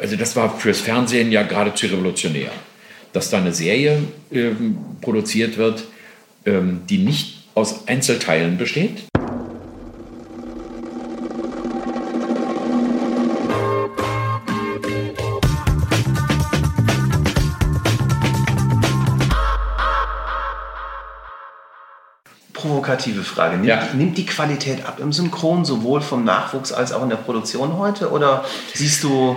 also das war fürs Fernsehen ja geradezu revolutionär, dass da eine Serie ähm, produziert wird, ähm, die nicht aus Einzelteilen besteht. provokative Frage. Nimmt, Ja. nimmt die Qualität ab im Synchron, sowohl vom Nachwuchs als auch in der Produktion heute? Oder siehst du,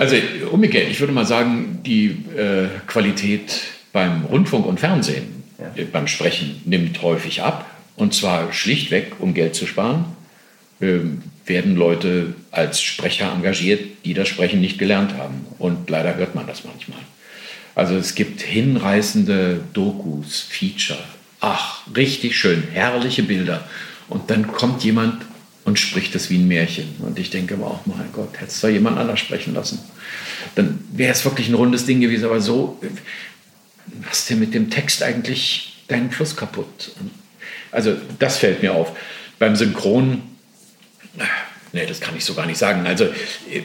Also umgekehrt, ich würde mal sagen, die äh, Qualität beim Rundfunk und Fernsehen, Ja. äh, beim Sprechen, nimmt häufig ab. Und zwar schlichtweg, um Geld zu sparen, ähm, werden Leute als Sprecher engagiert, die das Sprechen nicht gelernt haben. Und leider hört man das manchmal. Also es gibt hinreißende Dokus, Feature. Ach, richtig schön, herrliche Bilder. Und dann kommt jemand und spricht es wie ein Märchen. Und ich denke aber auch, mein Gott, hättest du doch jemand anders sprechen lassen. Dann wäre es wirklich ein rundes Ding gewesen. Aber so machst du mit dem Text eigentlich deinen Fluss kaputt. Also das fällt mir auf. Beim Synchron, nee, das kann ich so gar nicht sagen. Also äh,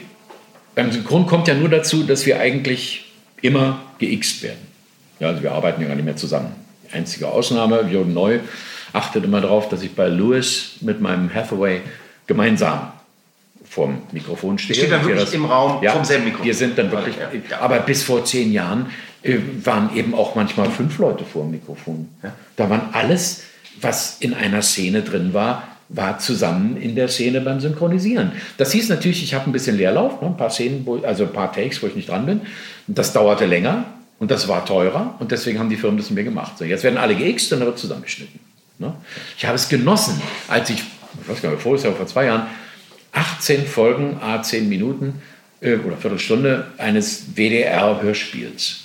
beim Synchron kommt ja nur dazu, dass wir eigentlich immer geixt werden. Ja, also wir arbeiten ja gar nicht mehr zusammen. Einzige Ausnahme, Jürgen Neu achtet immer darauf, dass ich bei Lewis mit meinem Hathaway gemeinsam vorm Mikrofon stehe. Steht dann Wir wirklich im Raum ja, vom selben Mikrofon? Wir sind dann wirklich, Ja, ja. aber bis vor zehn Jahren äh, waren eben auch manchmal fünf Leute vor dem Mikrofon. Da waren alles, was in einer Szene drin war, war zusammen in der Szene beim Synchronisieren. Das hieß natürlich, ich habe ein bisschen Leerlauf, ne, ein paar Szenen, wo, also ein paar Takes, wo ich nicht dran bin. Das dauerte länger und das war teurer und deswegen haben die Firmen das mit mir gemacht. So, jetzt werden alle geixt und dann wird zusammengeschnitten. Ne? Ich habe es genossen, als ich, ich weiß gar nicht, voriges Jahr, vor zwei Jahren, 18 Folgen, a 10 Minuten äh, oder Viertelstunde eines WDR-Hörspiels.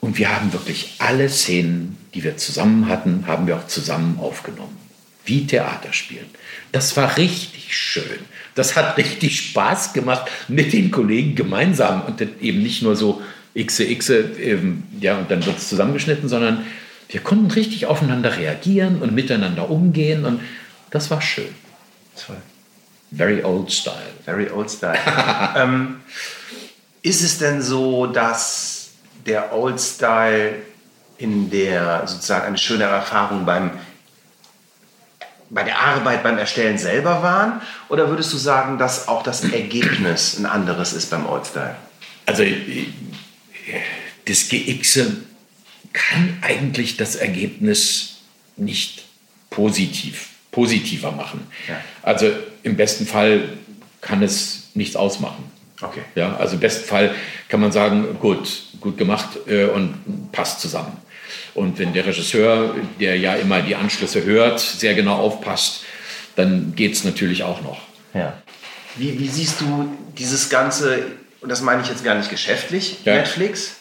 Und wir haben wirklich alle Szenen, die wir zusammen hatten, haben wir auch zusammen aufgenommen. Wie Theaterspielen. Das war richtig schön. Das hat richtig Spaß gemacht mit den Kollegen gemeinsam und eben nicht nur so xe, xe, ähm, ja, und dann wird es zusammengeschnitten, sondern wir konnten richtig aufeinander reagieren und miteinander umgehen und das war schön. Toll. Very old style. Very old style. ähm, ist es denn so, dass der Old Style in der sozusagen eine schöne Erfahrung beim bei der Arbeit beim Erstellen selber waren? Oder würdest du sagen, dass auch das Ergebnis ein anderes ist beim Old Style? Also äh, das GX kann eigentlich das Ergebnis nicht positiv, positiver machen. Ja. Also im besten Fall kann es nichts ausmachen. Okay. Ja, also im besten Fall kann man sagen, gut, gut gemacht äh, und passt zusammen. Und wenn der Regisseur, der ja immer die Anschlüsse hört, sehr genau aufpasst, dann geht es natürlich auch noch. Ja. Wie, wie siehst du dieses Ganze, und das meine ich jetzt gar nicht geschäftlich, Ja. Netflix,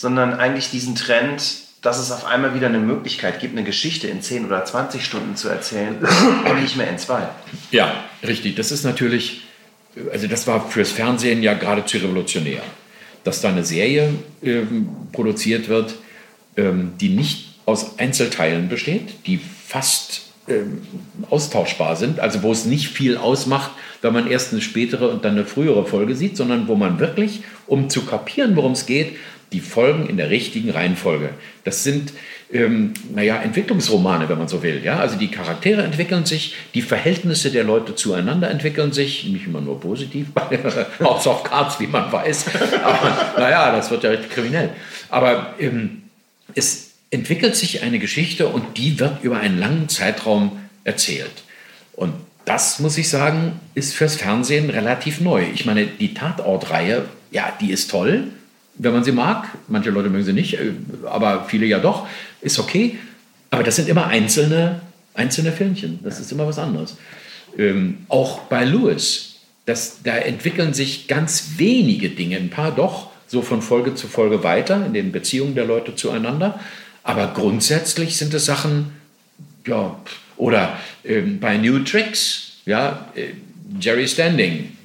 sondern eigentlich diesen Trend, dass es auf einmal wieder eine Möglichkeit gibt, eine Geschichte in 10 oder 20 Stunden zu erzählen und nicht mehr in zwei. Ja, richtig. Das ist natürlich, also das war fürs Fernsehen ja geradezu revolutionär, dass da eine Serie ähm, produziert wird, ähm, die nicht aus Einzelteilen besteht, die fast ähm, austauschbar sind, also wo es nicht viel ausmacht, wenn man erst eine spätere und dann eine frühere Folge sieht, sondern wo man wirklich, um zu kapieren, worum es geht, die Folgen in der richtigen Reihenfolge. Das sind, ähm, naja, Entwicklungsromane, wenn man so will. Ja? Also die Charaktere entwickeln sich, die Verhältnisse der Leute zueinander entwickeln sich, nicht immer nur positiv, bei House of Cards, wie man weiß. Aber naja, das wird ja richtig kriminell. Aber ähm, es entwickelt sich eine Geschichte und die wird über einen langen Zeitraum erzählt. Und das, muss ich sagen, ist fürs Fernsehen relativ neu. Ich meine, die Tatortreihe, ja, die ist toll, wenn man sie mag. Manche Leute mögen sie nicht, äh, aber viele ja doch. Ist okay. Aber das sind immer einzelne, einzelne Filmchen. Das ist immer was anderes. Ähm, auch bei Lewis, das, da entwickeln sich ganz wenige Dinge, ein paar doch, so von Folge zu Folge weiter in den Beziehungen der Leute zueinander. Aber grundsätzlich sind es Sachen, ja, oder ähm, bei New Tricks, ja, äh, Jerry Standing,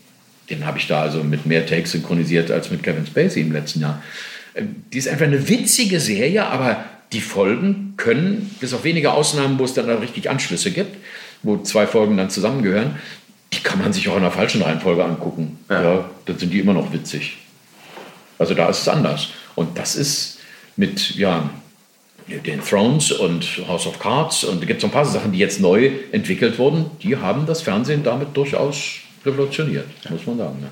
den habe ich da also mit mehr Takes synchronisiert als mit Kevin Spacey im letzten Jahr. Ähm, die ist einfach eine witzige Serie, aber die Folgen können, bis auf wenige Ausnahmen, wo es dann richtig Anschlüsse gibt, wo zwei Folgen dann zusammengehören, die kann man sich auch in der falschen Reihenfolge angucken. Ja. Ja. dann sind die immer noch witzig. Also da ist es anders. Und das ist mit ja, den Thrones und House of Cards und es gibt so ein paar Sachen, die jetzt neu entwickelt wurden, die haben das Fernsehen damit durchaus revolutioniert, muss man sagen. Ne?